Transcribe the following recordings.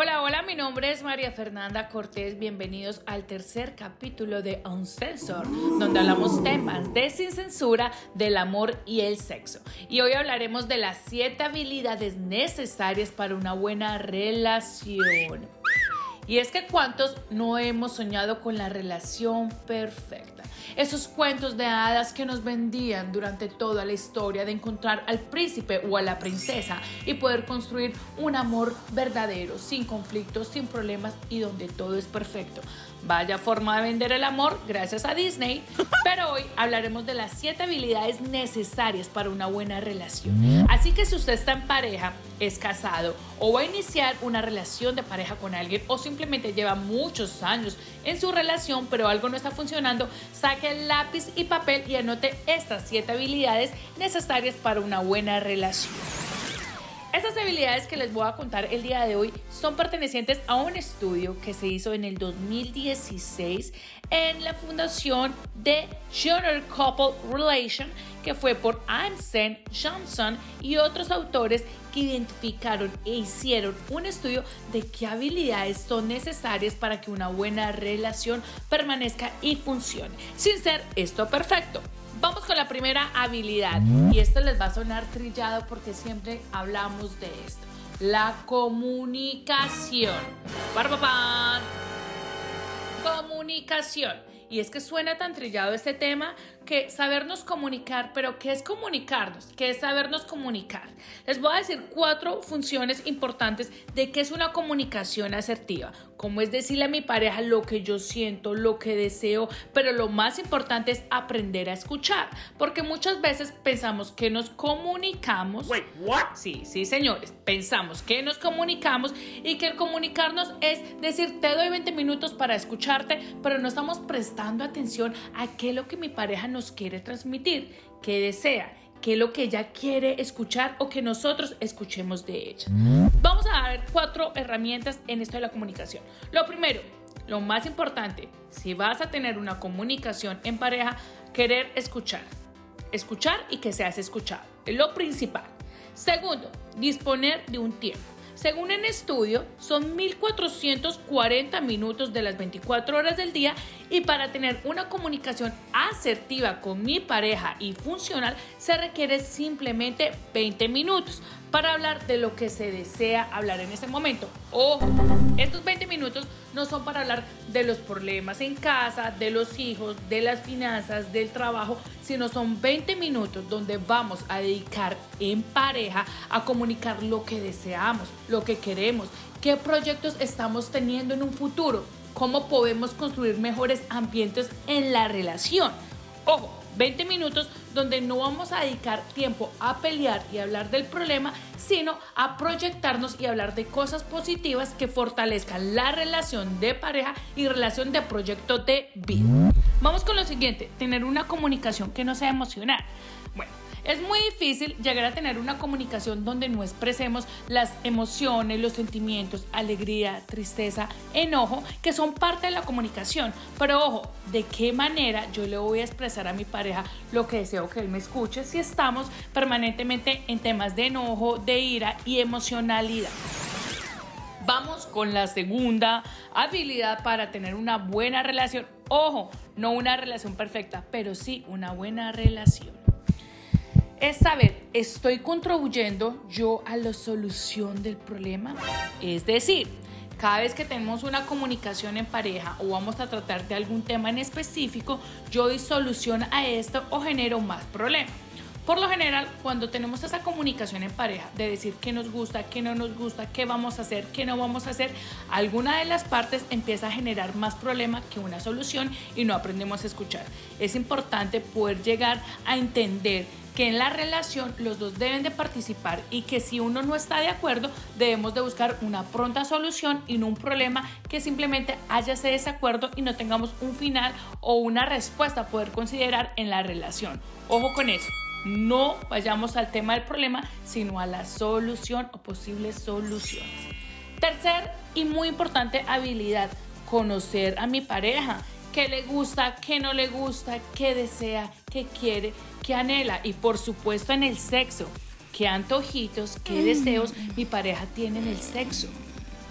Hola, hola, mi nombre es María Fernanda Cortés. Bienvenidos al tercer capítulo de Uncensor, donde hablamos temas de sin censura, del amor y el sexo. Y hoy hablaremos de las siete habilidades necesarias para una buena relación. Y es que cuántos no hemos soñado con la relación perfecta. Esos cuentos de hadas que nos vendían durante toda la historia de encontrar al príncipe o a la princesa y poder construir un amor verdadero, sin conflictos, sin problemas y donde todo es perfecto. Vaya forma de vender el amor gracias a Disney. Pero hoy hablaremos de las 7 habilidades necesarias para una buena relación. Así que si usted está en pareja, es casado o va a iniciar una relación de pareja con alguien o simplemente lleva muchos años en su relación pero algo no está funcionando, saque el lápiz y papel y anote estas 7 habilidades necesarias para una buena relación. Estas habilidades que les voy a contar el día de hoy son pertenecientes a un estudio que se hizo en el 2016 en la fundación de Junior Couple Relation, que fue por Einstein, Johnson y otros autores que identificaron e hicieron un estudio de qué habilidades son necesarias para que una buena relación permanezca y funcione, sin ser esto perfecto. Vamos con la primera habilidad. Y esto les va a sonar trillado porque siempre hablamos de esto. La comunicación. Comunicación. Y es que suena tan trillado este tema que sabernos comunicar, pero ¿qué es comunicarnos? ¿Qué es sabernos comunicar? Les voy a decir cuatro funciones importantes de qué es una comunicación asertiva. Cómo es decirle a mi pareja lo que yo siento, lo que deseo, pero lo más importante es aprender a escuchar, porque muchas veces pensamos que nos comunicamos. Wait, what? Sí, sí, señores, pensamos que nos comunicamos y que el comunicarnos es decir, te doy 20 minutos para escucharte, pero no estamos prestando atención a qué es lo que mi pareja nos quiere transmitir, qué desea, qué es lo que ella quiere escuchar o que nosotros escuchemos de ella. Vamos a ver cuatro herramientas en esto de la comunicación. Lo primero, lo más importante, si vas a tener una comunicación en pareja, querer escuchar. Escuchar y que seas escuchado. Es lo principal. Segundo, disponer de un tiempo. Según el estudio, son 1.440 minutos de las 24 horas del día y para tener una comunicación asertiva con mi pareja y funcional se requiere simplemente 20 minutos para hablar de lo que se desea hablar en ese momento. Ojo, estos 20 minutos no son para hablar de los problemas en casa, de los hijos, de las finanzas, del trabajo, sino son 20 minutos donde vamos a dedicar en pareja a comunicar lo que deseamos, lo que queremos, qué proyectos estamos teniendo en un futuro, cómo podemos construir mejores ambientes en la relación. Ojo, 20 minutos donde no vamos a dedicar tiempo a pelear y hablar del problema, sino a proyectarnos y hablar de cosas positivas que fortalezcan la relación de pareja y relación de proyecto de vida. Vamos con lo siguiente, tener una comunicación que no sea emocional. Bueno, es muy difícil llegar a tener una comunicación donde no expresemos las emociones, los sentimientos, alegría, tristeza, enojo, que son parte de la comunicación. Pero ojo, ¿de qué manera yo le voy a expresar a mi pareja lo que deseo que él me escuche si estamos permanentemente en temas de enojo, de ira y emocionalidad? Vamos con la segunda habilidad para tener una buena relación. Ojo, no una relación perfecta, pero sí una buena relación es saber, ¿estoy contribuyendo yo a la solución del problema? Es decir, cada vez que tenemos una comunicación en pareja o vamos a tratar de algún tema en específico, yo doy solución a esto o genero más problemas. Por lo general, cuando tenemos esa comunicación en pareja de decir qué nos gusta, qué no nos gusta, qué vamos a hacer, qué no vamos a hacer, alguna de las partes empieza a generar más problema que una solución y no aprendemos a escuchar. Es importante poder llegar a entender que en la relación los dos deben de participar y que si uno no está de acuerdo debemos de buscar una pronta solución y no un problema que simplemente haya ese desacuerdo y no tengamos un final o una respuesta a poder considerar en la relación. Ojo con eso. No vayamos al tema del problema, sino a la solución o posibles soluciones. Tercer y muy importante habilidad, conocer a mi pareja qué le gusta, qué no le gusta, qué desea, qué quiere, qué anhela y por supuesto en el sexo, qué antojitos, qué deseos mi pareja tiene en el sexo.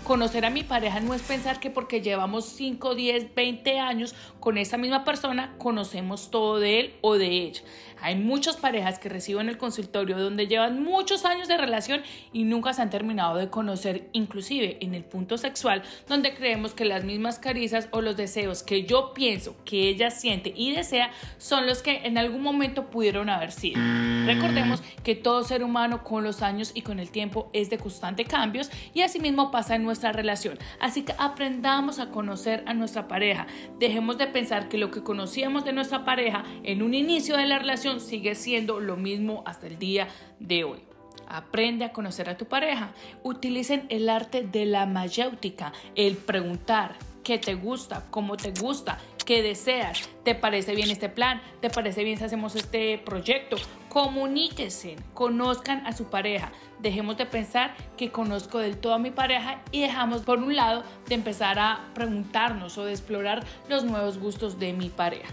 Conocer a mi pareja no es pensar que porque llevamos 5, 10, 20 años con esa misma persona, conocemos todo de él o de ella. Hay muchas parejas que reciben el consultorio donde llevan muchos años de relación y nunca se han terminado de conocer, inclusive en el punto sexual, donde creemos que las mismas caricias o los deseos que yo pienso que ella siente y desea son los que en algún momento pudieron haber sido. Recordemos que todo ser humano con los años y con el tiempo es de constante cambios y asimismo pasa en nuestra relación. Así que aprendamos a conocer a nuestra pareja. Dejemos de pensar que lo que conocíamos de nuestra pareja en un inicio de la relación sigue siendo lo mismo hasta el día de hoy. Aprende a conocer a tu pareja. Utilicen el arte de la mayéutica, el preguntar qué te gusta, cómo te gusta, qué deseas, te parece bien este plan, te parece bien si hacemos este proyecto. Comuníquense, conozcan a su pareja. Dejemos de pensar que conozco del todo a mi pareja y dejamos por un lado de empezar a preguntarnos o de explorar los nuevos gustos de mi pareja.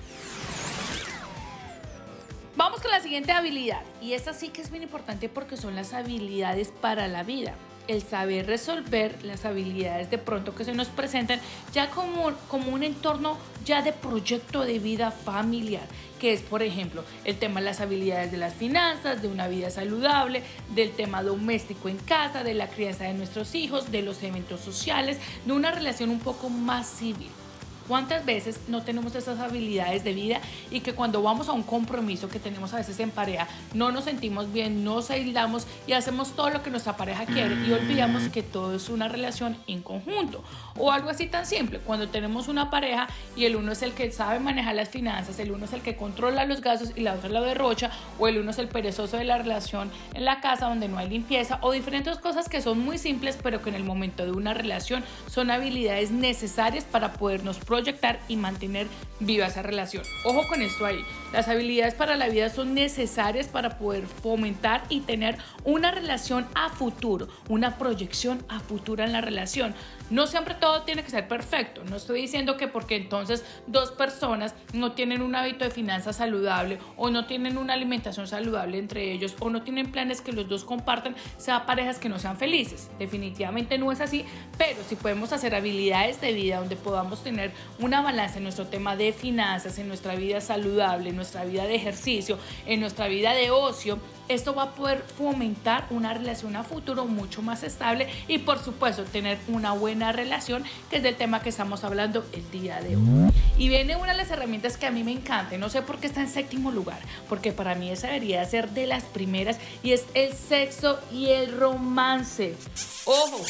Vamos con la siguiente habilidad y esta sí que es bien importante porque son las habilidades para la vida. El saber resolver las habilidades de pronto que se nos presentan ya como, como un entorno ya de proyecto de vida familiar, que es por ejemplo el tema de las habilidades de las finanzas, de una vida saludable, del tema doméstico en casa, de la crianza de nuestros hijos, de los eventos sociales, de una relación un poco más civil. ¿Cuántas veces no tenemos esas habilidades de vida y que cuando vamos a un compromiso que tenemos a veces en pareja, no nos sentimos bien, nos aislamos y hacemos todo lo que nuestra pareja quiere y olvidamos que todo es una relación en conjunto? O algo así tan simple, cuando tenemos una pareja y el uno es el que sabe manejar las finanzas, el uno es el que controla los gastos y la otra lo derrocha, o el uno es el perezoso de la relación en la casa donde no hay limpieza, o diferentes cosas que son muy simples pero que en el momento de una relación son habilidades necesarias para podernos proyectar y mantener viva esa relación. Ojo con esto ahí. Las habilidades para la vida son necesarias para poder fomentar y tener una relación a futuro, una proyección a futuro en la relación. No siempre todo tiene que ser perfecto. No estoy diciendo que porque entonces dos personas no tienen un hábito de finanzas saludable o no tienen una alimentación saludable entre ellos o no tienen planes que los dos compartan, sean parejas que no sean felices. Definitivamente no es así, pero si podemos hacer habilidades de vida donde podamos tener una balanza en nuestro tema de finanzas, en nuestra vida saludable, en nuestra vida de ejercicio, en nuestra vida de ocio, esto va a poder fomentar una relación a futuro mucho más estable y por supuesto tener una buena relación, que es del tema que estamos hablando el día de hoy. Y viene una de las herramientas que a mí me encanta, no sé por qué está en séptimo lugar, porque para mí esa debería ser de las primeras y es el sexo y el romance. Ojo,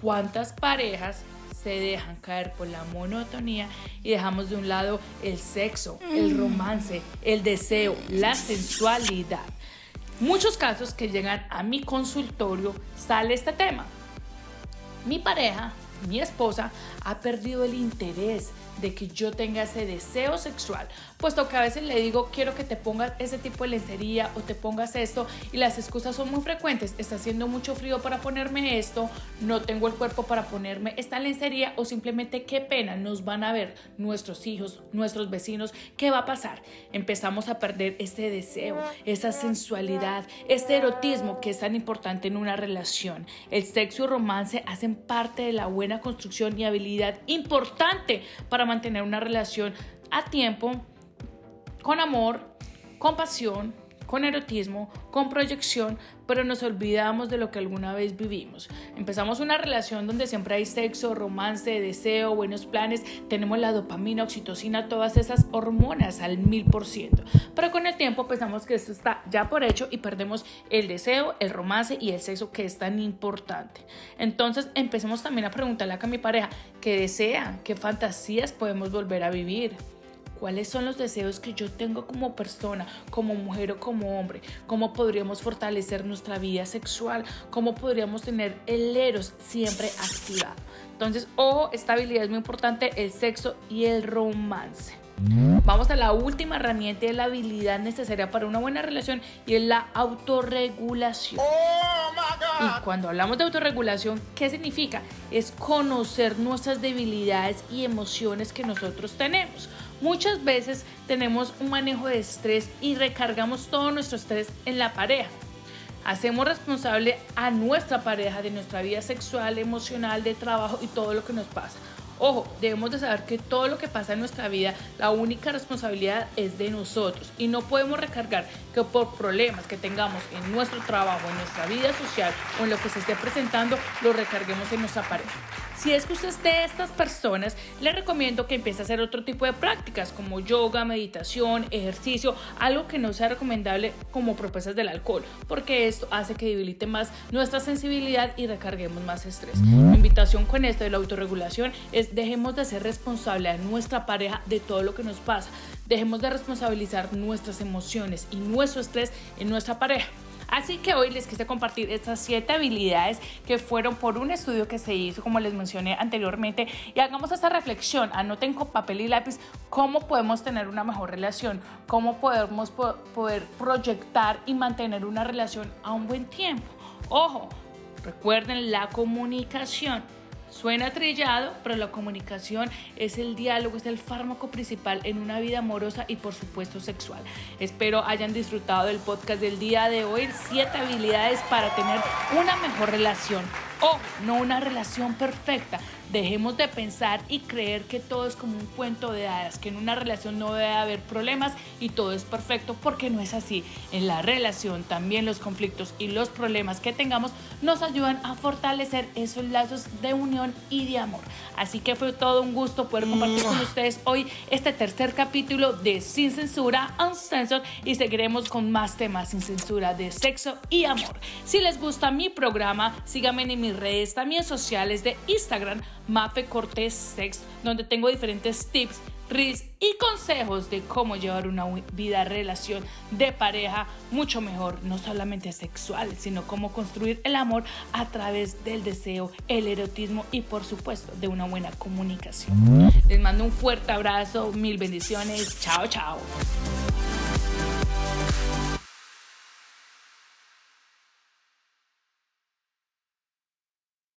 ¿cuántas parejas se dejan caer por la monotonía y dejamos de un lado el sexo, el mm. romance, el deseo, la sensualidad. Muchos casos que llegan a mi consultorio sale este tema. Mi pareja, mi esposa, ha perdido el interés de que yo tenga ese deseo sexual, puesto que a veces le digo, quiero que te pongas ese tipo de lencería o te pongas esto y las excusas son muy frecuentes, está haciendo mucho frío para ponerme esto, no tengo el cuerpo para ponerme esta lencería o simplemente qué pena, nos van a ver nuestros hijos, nuestros vecinos, ¿qué va a pasar? Empezamos a perder ese deseo, esa sensualidad, este erotismo que es tan importante en una relación. El sexo y romance hacen parte de la buena construcción y habilidad importante para mantener una relación a tiempo, con amor, con pasión, con erotismo, con proyección, pero nos olvidamos de lo que alguna vez vivimos. Empezamos una relación donde siempre hay sexo, romance, deseo, buenos planes, tenemos la dopamina, oxitocina, todas esas hormonas al mil por ciento. Pero con el tiempo pensamos que esto está ya por hecho y perdemos el deseo, el romance y el sexo que es tan importante. Entonces empecemos también a preguntarle a mi pareja qué desea, qué fantasías podemos volver a vivir cuáles son los deseos que yo tengo como persona, como mujer o como hombre, cómo podríamos fortalecer nuestra vida sexual, cómo podríamos tener el eros siempre activado. Entonces, ojo, esta habilidad es muy importante, el sexo y el romance. Vamos a la última herramienta y la habilidad necesaria para una buena relación y es la autorregulación. Oh y cuando hablamos de autorregulación, ¿qué significa? Es conocer nuestras debilidades y emociones que nosotros tenemos. Muchas veces tenemos un manejo de estrés y recargamos todo nuestro estrés en la pareja. hacemos responsable a nuestra pareja de nuestra vida sexual, emocional, de trabajo y todo lo que nos pasa. Ojo, debemos de saber que todo lo que pasa en nuestra vida, la única responsabilidad es de nosotros y no podemos recargar que por problemas que tengamos en nuestro trabajo, en nuestra vida social o en lo que se esté presentando, lo recarguemos en nuestra pareja. Si es que usted es de estas personas, le recomiendo que empiece a hacer otro tipo de prácticas como yoga, meditación, ejercicio, algo que no sea recomendable como propuestas del alcohol, porque esto hace que debilite más nuestra sensibilidad y recarguemos más estrés. Mi invitación con esto de la autorregulación es dejemos de ser responsable a nuestra pareja de todo lo que nos pasa. Dejemos de responsabilizar nuestras emociones y nuestro estrés en nuestra pareja. Así que hoy les quise compartir estas siete habilidades que fueron por un estudio que se hizo, como les mencioné anteriormente, y hagamos esta reflexión, anoten con papel y lápiz cómo podemos tener una mejor relación, cómo podemos poder proyectar y mantener una relación a un buen tiempo. Ojo, recuerden la comunicación Suena trillado, pero la comunicación es el diálogo, es el fármaco principal en una vida amorosa y por supuesto sexual. Espero hayan disfrutado del podcast del día de hoy, siete habilidades para tener una mejor relación o no una relación perfecta, Dejemos de pensar y creer que todo es como un cuento de hadas, que en una relación no debe haber problemas y todo es perfecto, porque no es así. En la relación también los conflictos y los problemas que tengamos nos ayudan a fortalecer esos lazos de unión y de amor. Así que fue todo un gusto poder compartir con ustedes hoy este tercer capítulo de Sin Censura, Uncensored, y seguiremos con más temas sin censura de sexo y amor. Si les gusta mi programa, síganme en mis redes también sociales de Instagram Mafe Cortés Sex, donde tengo diferentes tips, reels y consejos de cómo llevar una vida, relación de pareja mucho mejor, no solamente sexual, sino cómo construir el amor a través del deseo, el erotismo y por supuesto de una buena comunicación. Les mando un fuerte abrazo, mil bendiciones, chao, chao.